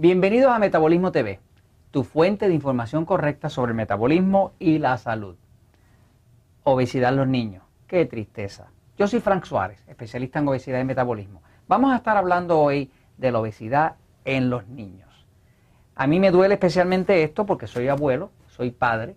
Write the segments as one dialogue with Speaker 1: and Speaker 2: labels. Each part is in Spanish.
Speaker 1: Bienvenidos a Metabolismo TV, tu fuente de información correcta sobre el metabolismo y la salud. Obesidad en los niños, qué tristeza. Yo soy Frank Suárez, especialista en obesidad y metabolismo. Vamos a estar hablando hoy de la obesidad en los niños. A mí me duele especialmente esto porque soy abuelo, soy padre,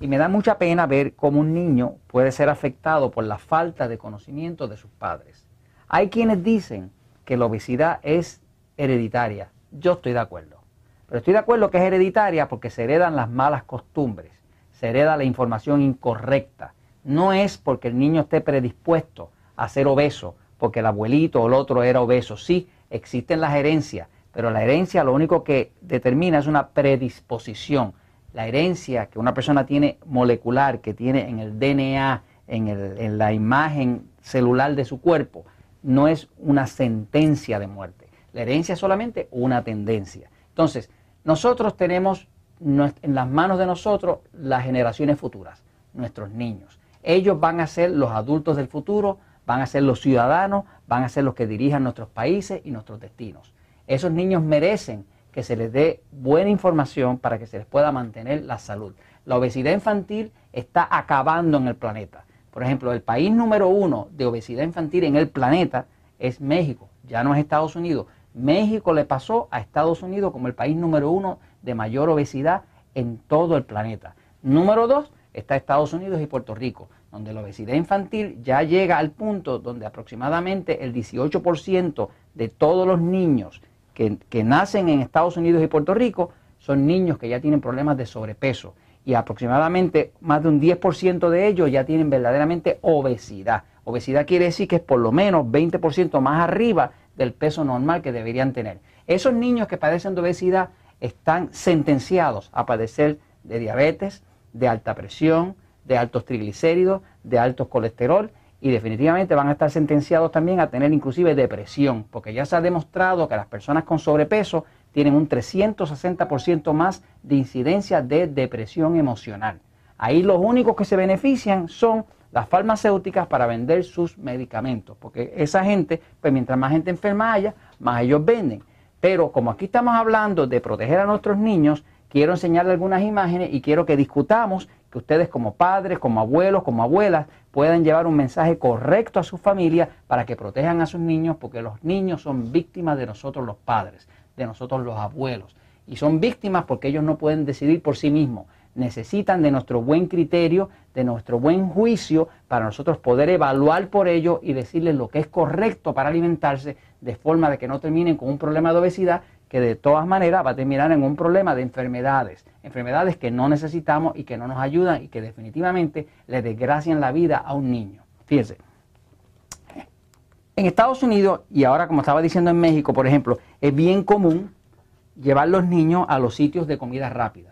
Speaker 1: y me da mucha pena ver cómo un niño puede ser afectado por la falta de conocimiento de sus padres. Hay quienes dicen que la obesidad es hereditaria. Yo estoy de acuerdo. Pero estoy de acuerdo que es hereditaria porque se heredan las malas costumbres, se hereda la información incorrecta. No es porque el niño esté predispuesto a ser obeso, porque el abuelito o el otro era obeso. Sí, existen las herencias, pero la herencia lo único que determina es una predisposición. La herencia que una persona tiene molecular, que tiene en el DNA, en, en la imagen celular de su cuerpo, no es una sentencia de muerte. La herencia es solamente una tendencia. Entonces, nosotros tenemos en las manos de nosotros las generaciones futuras, nuestros niños. Ellos van a ser los adultos del futuro, van a ser los ciudadanos, van a ser los que dirijan nuestros países y nuestros destinos. Esos niños merecen que se les dé buena información para que se les pueda mantener la salud. La obesidad infantil está acabando en el planeta. Por ejemplo, el país número uno de obesidad infantil en el planeta es México, ya no es Estados Unidos. México le pasó a Estados Unidos como el país número uno de mayor obesidad en todo el planeta. Número dos está Estados Unidos y Puerto Rico, donde la obesidad infantil ya llega al punto donde aproximadamente el 18% de todos los niños que, que, nacen en Estados Unidos y Puerto Rico son niños que ya tienen problemas de sobrepeso y aproximadamente más de un 10% de ellos ya tienen verdaderamente obesidad. Obesidad quiere decir que es por lo menos 20% más arriba del peso normal que deberían tener. Esos niños que padecen de obesidad están sentenciados a padecer de diabetes, de alta presión, de altos triglicéridos, de altos colesterol y definitivamente van a estar sentenciados también a tener inclusive depresión, porque ya se ha demostrado que las personas con sobrepeso tienen un 360% más de incidencia de depresión emocional. Ahí los únicos que se benefician son las farmacéuticas para vender sus medicamentos, porque esa gente, pues mientras más gente enferma haya, más ellos venden. Pero como aquí estamos hablando de proteger a nuestros niños, quiero enseñarles algunas imágenes y quiero que discutamos que ustedes como padres, como abuelos, como abuelas, puedan llevar un mensaje correcto a su familia para que protejan a sus niños, porque los niños son víctimas de nosotros los padres de nosotros los abuelos. Y son víctimas porque ellos no pueden decidir por sí mismos. Necesitan de nuestro buen criterio, de nuestro buen juicio, para nosotros poder evaluar por ellos y decirles lo que es correcto para alimentarse, de forma de que no terminen con un problema de obesidad que de todas maneras va a terminar en un problema de enfermedades, enfermedades que no necesitamos y que no nos ayudan y que definitivamente le desgracian la vida a un niño. Fíjense, en Estados Unidos y ahora como estaba diciendo en México, por ejemplo, es bien común llevar los niños a los sitios de comida rápida.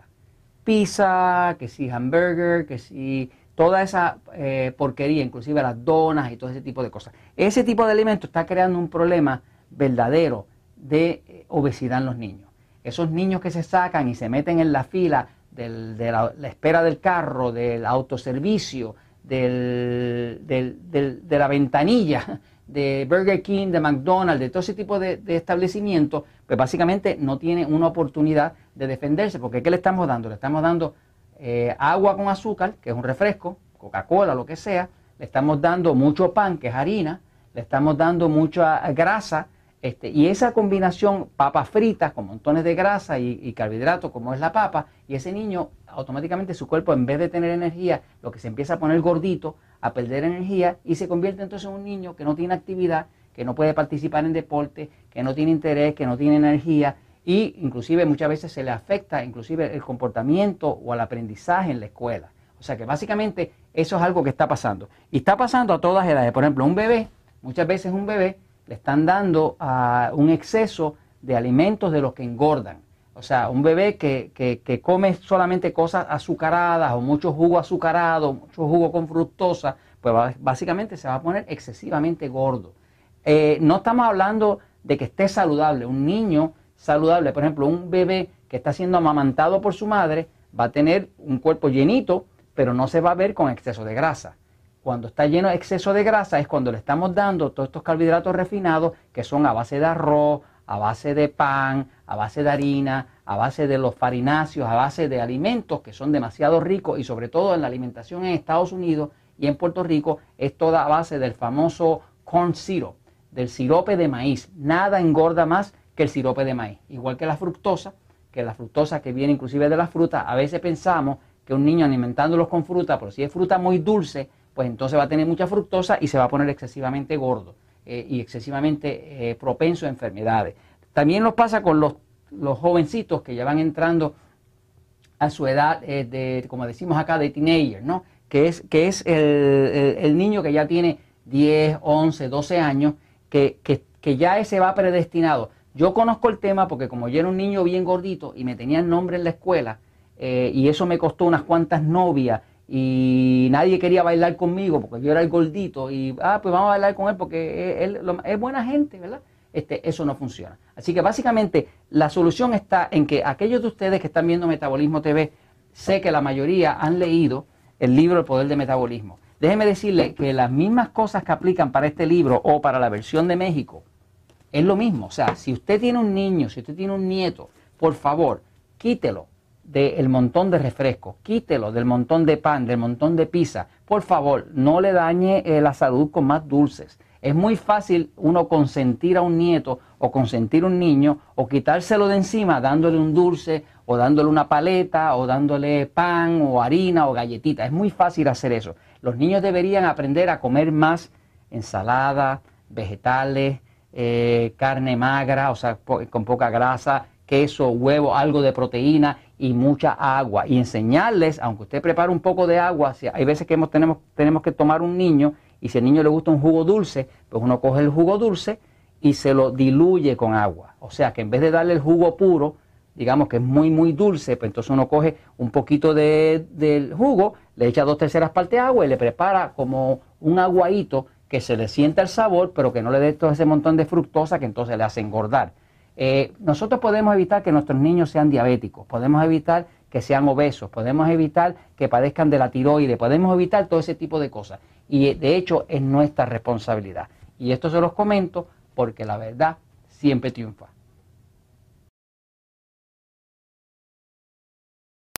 Speaker 1: Pizza, que si hamburger, que si toda esa eh, porquería, inclusive las donas y todo ese tipo de cosas. Ese tipo de alimentos está creando un problema verdadero de eh, obesidad en los niños. Esos niños que se sacan y se meten en la fila de la, espera del carro, del autoservicio, de la ventanilla de Burger King, de McDonald's, de todo ese tipo de, establecimientos, pues básicamente no tiene una oportunidad de defenderse, porque ¿qué le estamos dando? Le estamos dando eh, agua con azúcar, que es un refresco, Coca-Cola, lo que sea, le estamos dando mucho pan, que es harina, le estamos dando mucha grasa, este, y esa combinación, papas fritas con montones de grasa y, y carbohidratos, como es la papa, y ese niño automáticamente su cuerpo, en vez de tener energía, lo que se empieza a poner gordito, a perder energía, y se convierte entonces en un niño que no tiene actividad, que no puede participar en deporte, que no tiene interés, que no tiene energía, y inclusive muchas veces se le afecta inclusive el comportamiento o el aprendizaje en la escuela. O sea que básicamente eso es algo que está pasando. Y está pasando a todas edades. Por ejemplo, un bebé, muchas veces un bebé le están dando a un exceso de alimentos de los que engordan. O sea, un bebé que, que, come solamente cosas azucaradas o mucho jugo azucarado, mucho jugo con fructosa, pues básicamente se va a poner excesivamente gordo. Eh, no estamos hablando de que esté saludable. Un niño saludable, por ejemplo, un bebé que está siendo amamantado por su madre, va a tener un cuerpo llenito, pero no se va a ver con exceso de grasa. Cuando está lleno de exceso de grasa es cuando le estamos dando todos estos carbohidratos refinados que son a base de arroz, a base de pan, a base de harina, a base de los farináceos, a base de alimentos que son demasiado ricos y sobre todo en la alimentación en Estados Unidos y en Puerto Rico es toda a base del famoso corn syrup, del sirope de maíz. Nada engorda más que el sirope de maíz. Igual que la fructosa, que la fructosa que viene inclusive de la fruta, a veces pensamos que un niño alimentándolos con fruta, pero si es fruta muy dulce, pues entonces va a tener mucha fructosa y se va a poner excesivamente gordo eh, y excesivamente eh, propenso a enfermedades. También nos pasa con los, los, jovencitos que ya van entrando a su edad eh, de, como decimos acá, de teenager, ¿no? Que es, que es el, el, niño que ya tiene 10, 11, 12 años, que, que, que ya ese va predestinado. Yo conozco el tema porque como yo era un niño bien gordito y me tenían nombre en la escuela, y eso me costó unas cuantas novias y nadie quería bailar conmigo porque yo era el gordito y, ah, pues vamos a bailar con él porque él, es buena gente, ¿verdad? Este, eso no funciona. Así que básicamente la solución está en que aquellos de ustedes que están viendo Metabolismo TV, sé que la mayoría han leído el libro El Poder de Metabolismo. Déjeme decirle que las mismas cosas que aplican para este libro o para la versión de México, es lo mismo. O sea, si usted tiene un niño, si usted tiene un nieto, por favor, quítelo del montón de refrescos, quítelo del montón de pan, del montón de pizza. Por favor, no le dañe eh, la salud con más dulces. Es muy fácil uno consentir a un nieto o consentir a un niño o quitárselo de encima dándole un dulce o dándole una paleta o dándole pan o harina o galletita. Es muy fácil hacer eso. Los niños deberían aprender a comer más ensalada, vegetales, eh, carne magra, o sea, con poca grasa, queso, huevo, algo de proteína y mucha agua. Y enseñarles, aunque usted prepare un poco de agua, si hay veces que hemos, tenemos, tenemos que tomar un niño y si al niño le gusta un jugo dulce, pues uno coge el jugo dulce y se lo diluye con agua. O sea que en vez de darle el jugo puro, digamos que es muy, muy dulce, pues entonces uno coge un poquito de, del jugo, le echa dos terceras partes de agua y le prepara como un aguadito que se le sienta el sabor, pero que no le dé todo ese montón de fructosa que entonces le hace engordar. Eh, nosotros podemos evitar que nuestros niños sean diabéticos, podemos evitar que sean obesos, podemos evitar que padezcan de la tiroide, podemos evitar todo ese tipo de cosas. Y de hecho es nuestra responsabilidad. Y esto se los comento porque la verdad siempre triunfa.